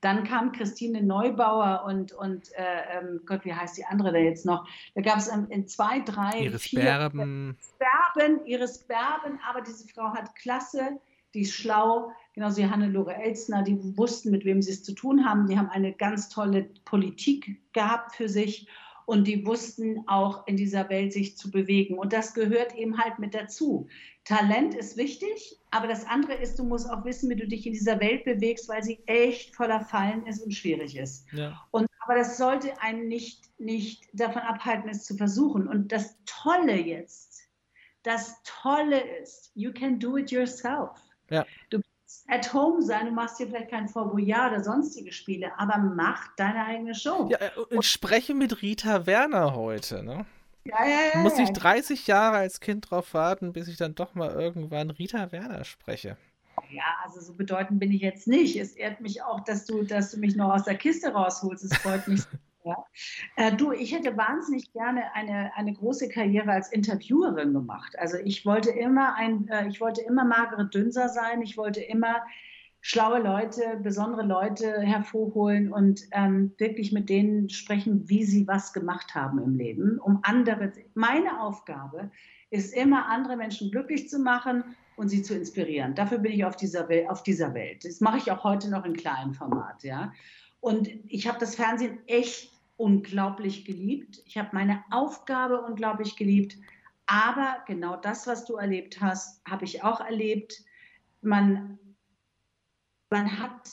dann kam Christine Neubauer und, und äh, ähm, Gott, wie heißt die andere da jetzt noch? Da gab es in zwei, drei, Iris vier. Berben. Berben, Iris Berben, aber diese Frau hat Klasse, die ist schlau, genauso wie Hannelore Elstner, die wussten, mit wem sie es zu tun haben. Die haben eine ganz tolle Politik gehabt für sich und die wussten auch in dieser Welt sich zu bewegen. Und das gehört eben halt mit dazu. Talent ist wichtig, aber das andere ist, du musst auch wissen, wie du dich in dieser Welt bewegst, weil sie echt voller Fallen ist und schwierig ist. Ja. Und Aber das sollte einen nicht, nicht davon abhalten, es zu versuchen. Und das Tolle jetzt, das Tolle ist, you can do it yourself. Ja. Du at home sein, du machst dir vielleicht kein Fort Boyard oder sonstige Spiele, aber mach deine eigene Show. Ja, äh, und spreche mit Rita Werner heute, ne? Ja, ja, ja. Muss ich ja. 30 Jahre als Kind drauf warten, bis ich dann doch mal irgendwann Rita Werner spreche. Ja, also so bedeutend bin ich jetzt nicht. Es ehrt mich auch, dass du, dass du mich noch aus der Kiste rausholst. Es freut mich. (laughs) Ja. Äh, du, ich hätte wahnsinnig gerne eine, eine große Karriere als Interviewerin gemacht. Also ich wollte immer ein, äh, ich wollte immer Margaret Dünser sein. Ich wollte immer schlaue Leute, besondere Leute hervorholen und ähm, wirklich mit denen sprechen, wie sie was gemacht haben im Leben, um andere. Meine Aufgabe ist immer, andere Menschen glücklich zu machen und sie zu inspirieren. Dafür bin ich auf dieser, Wel auf dieser Welt. Das mache ich auch heute noch in kleinem Format, ja. Und ich habe das Fernsehen echt unglaublich geliebt. Ich habe meine Aufgabe unglaublich geliebt. Aber genau das, was du erlebt hast, habe ich auch erlebt. Man, man hat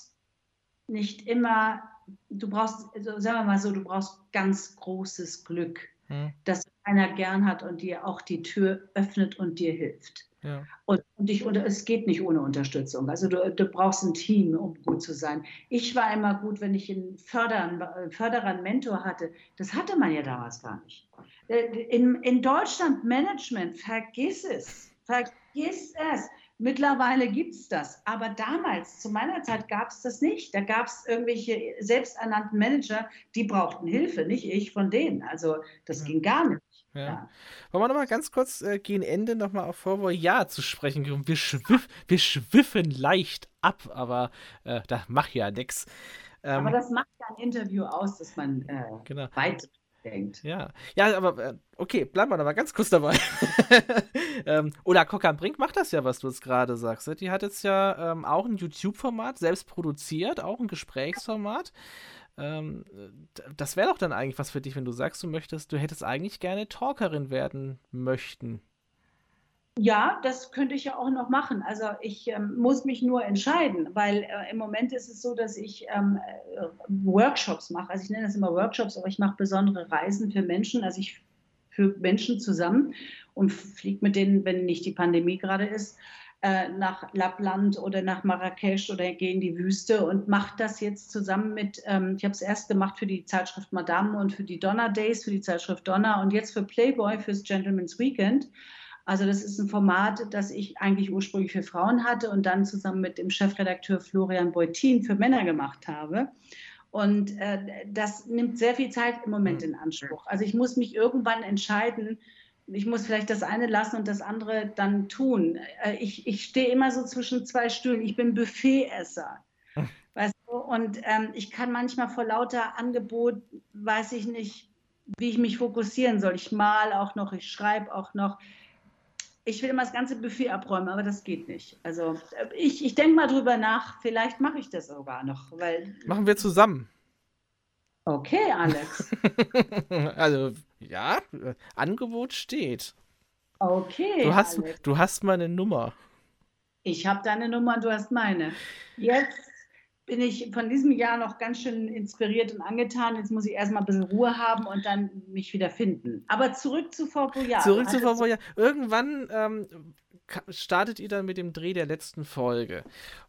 nicht immer, du brauchst, also sagen wir mal so, du brauchst ganz großes Glück, Hm. dass einer gern hat und dir auch die Tür öffnet und dir hilft. Ja. Und, und ich, und es geht nicht ohne Unterstützung. Also du, du brauchst ein Team, um gut zu sein. Ich war immer gut, wenn ich einen Förderer, Förderer einen Mentor hatte. Das hatte man ja damals gar nicht. Äh, In, in Deutschland Management, vergiss es. Vergiss es. Mittlerweile gibt es das. Aber damals, zu meiner Zeit, gab es das nicht. Da gab es irgendwelche selbsternannten Manager, die brauchten Hilfe, nicht ich von denen. Also das ging gar nicht. Ja. Ja. Wollen wir nochmal ganz kurz äh, gegen Ende nochmal auf Vorwort Ja zu sprechen kommen? Wir, schwiff, wir schwiffen leicht ab, aber äh, da mach ja nix. Ähm, Aber das macht ja ein Interview aus, dass man äh, genau. weit denkt. Ja, ja, aber äh, okay, bleiben wir noch mal ganz kurz dabei. (laughs) ähm, Ola Kocker-Brink macht das ja, was du jetzt gerade sagst. Die hat jetzt ja ähm, auch ein YouTube-Format, selbst produziert, auch ein Gesprächsformat. Ähm, das wäre doch dann eigentlich was für dich, wenn du sagst, du möchtest, du hättest eigentlich gerne Talkerin werden möchten. Ja, das könnte ich ja auch noch machen. Also ich ähm, muss mich nur entscheiden, weil äh, im Moment ist es so, dass ich ähm, äh, Workshops mache. Also ich nenne das immer Workshops, aber ich mache besondere Reisen für Menschen. Also ich für Menschen zusammen und fliege mit denen, wenn nicht die Pandemie gerade ist, äh, nach Lappland oder nach Marrakesch oder gehe in die Wüste und mache das jetzt zusammen mit, ähm, ich habe es erst gemacht für die Zeitschrift Madame und für die Donner Days, für die Zeitschrift Donner und jetzt für Playboy, fürs Gentleman's Weekend. Also das ist ein Format, das ich eigentlich ursprünglich für Frauen hatte und dann zusammen mit dem Chefredakteur Florian Beutin für Männer gemacht habe. Und äh, das nimmt sehr viel Zeit im Moment in Anspruch. Also ich muss mich irgendwann entscheiden, ich muss vielleicht das eine lassen und das andere dann tun. Äh, ich ich stehe immer so zwischen zwei Stühlen. Ich bin Buffetesser. (laughs) Weißt du? Und ähm, ich kann manchmal vor lauter Angebot, weiß ich nicht, wie ich mich fokussieren soll. Ich mal auch noch, ich schreibe auch noch. Ich will immer das ganze Buffet abräumen, aber das geht nicht. Also äh, ich, ich denke mal drüber nach, vielleicht mache ich das sogar noch, weil. Machen wir zusammen. Okay, Alex. (laughs) also, ja, äh, Angebot steht. Okay. Du hast, Alex. du hast meine Nummer. Ich habe deine Nummer und du hast meine. Jetzt bin ich von diesem Jahr noch ganz schön inspiriert und angetan. Jetzt muss ich erstmal ein bisschen Ruhe haben und dann mich wieder finden. Aber zurück zu Fort Boyard. Zurück zu du- Vorwoche. Irgendwann ähm, startet ihr dann mit dem Dreh der letzten Folge.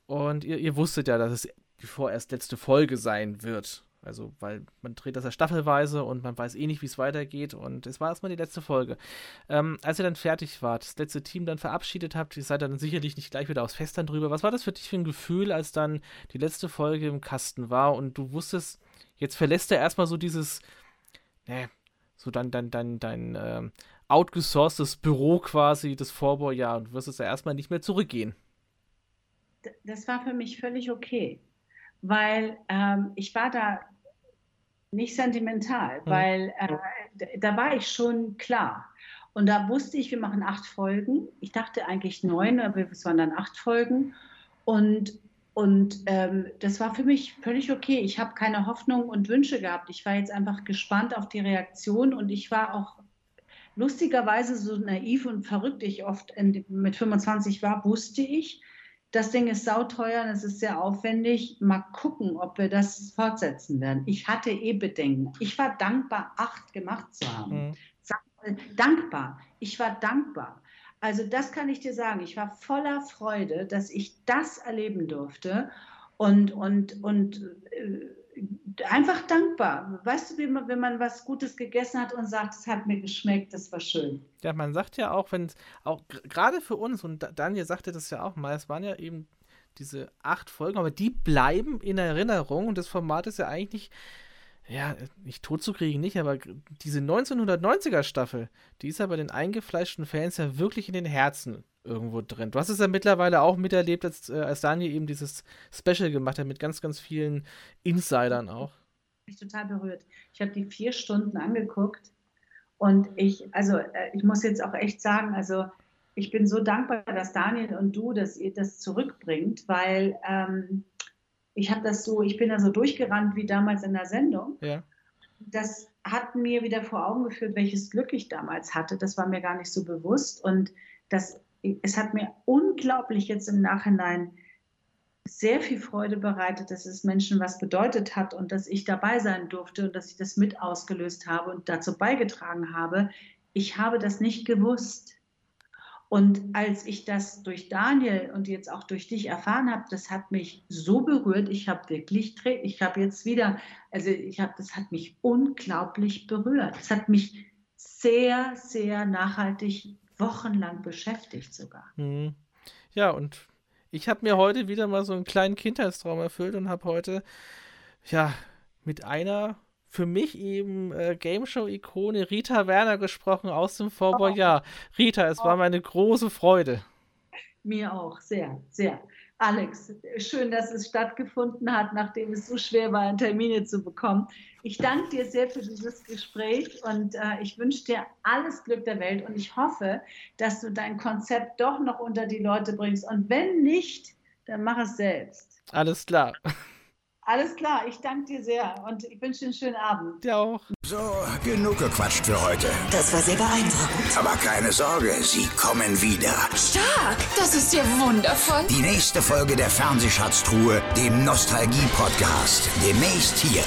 Und ihr, ihr wusstet ja, dass es die vorerst letzte Folge sein wird. Also, weil man dreht das ja staffelweise und man weiß eh nicht, wie es weitergeht. Und es war erstmal die letzte Folge. Ähm, als ihr dann fertig wart, das letzte Team dann verabschiedet habt, ihr seid dann sicherlich nicht gleich wieder aufs Fest drüber. Was war das für dich für ein Gefühl, als dann die letzte Folge im Kasten war und du wusstest, jetzt verlässt er erstmal so dieses, ne, so dann dein, dein, dein, ähm, outgesourcedes Büro quasi des Vorbohrjahr und wirst es ja erstmal nicht mehr zurückgehen. Das war für mich völlig okay, weil ähm, ich war da nicht sentimental, weil äh, da war ich schon klar. Und da wusste ich, wir machen acht Folgen. Ich dachte eigentlich neun, aber es waren dann acht Folgen. Und, und ähm, das war für mich völlig okay. Ich habe keine Hoffnung und Wünsche gehabt. Ich war jetzt einfach gespannt auf die Reaktion und ich war auch lustigerweise so naiv und verrückt ich oft in, mit 25 war, wusste ich, das Ding ist sauteuer und es ist sehr aufwendig. Mal gucken, ob wir das fortsetzen werden. Ich hatte eh Bedenken. Ich war dankbar, acht gemacht zu haben. Mhm. Dankbar. Ich war dankbar. Also das kann ich dir sagen. Ich war voller Freude, dass ich das erleben durfte und, und, und äh, einfach dankbar. Weißt du, wie man, wenn man was Gutes gegessen hat und sagt, es hat mir geschmeckt, das war schön. Ja, man sagt ja auch, wenn es auch gerade für uns, und Daniel sagte das ja auch mal, es waren ja eben diese acht Folgen, aber die bleiben in Erinnerung und das Format ist ja eigentlich ja, nicht tot zu kriegen, nicht, aber diese 1990er Staffel, die ist ja bei den eingefleischten Fans ja wirklich in den Herzen irgendwo drin. Du hast es ja mittlerweile auch miterlebt, als, äh, als Daniel eben dieses Special gemacht hat mit ganz, ganz vielen Insidern auch. Ich bin total berührt. Ich habe die vier Stunden angeguckt und ich, also äh, ich muss jetzt auch echt sagen, also ich bin so dankbar, dass Daniel und du, dass ihr das zurückbringt, weil ähm, ich habe das so, ich bin da so durchgerannt wie damals in der Sendung. Ja. Das hat mir wieder vor Augen geführt, welches Glück ich damals hatte. Das war mir gar nicht so bewusst und das es hat mir unglaublich jetzt im Nachhinein sehr viel Freude bereitet, dass es Menschen was bedeutet hat und dass ich dabei sein durfte und dass ich das mit ausgelöst habe und dazu beigetragen habe. Ich habe das nicht gewusst. Und als ich das durch Daniel und jetzt auch durch dich erfahren habe, das hat mich so berührt. Ich habe wirklich, ich habe jetzt wieder, also ich habe, das hat mich unglaublich berührt. Es hat mich sehr, sehr nachhaltig wochenlang beschäftigt sogar. Mhm. Ja, und ich habe mir heute wieder mal so einen kleinen Kindheitstraum erfüllt und habe heute, ja, mit einer für mich eben äh, Gameshow-Ikone Rita Werner gesprochen aus dem Vorjahr. Oh. Rita, es oh. war meine große Freude. Mir auch, sehr, sehr. Alex, schön, dass es stattgefunden hat, nachdem es so schwer war, Termine zu bekommen. Ich danke dir sehr für dieses Gespräch und äh, ich wünsche dir alles Glück der Welt und ich hoffe, dass du dein Konzept doch noch unter die Leute bringst. Und wenn nicht, dann mach es selbst. Alles klar. Alles klar, ich danke dir sehr und ich wünsche dir einen schönen Abend. Dir auch. So, genug gequatscht für heute. Das war sehr beeindruckend. Aber keine Sorge, sie kommen wieder. Stark, das ist ja wundervoll. Die nächste Folge der Fernsehschatztruhe, dem Nostalgie-Podcast. Demnächst hier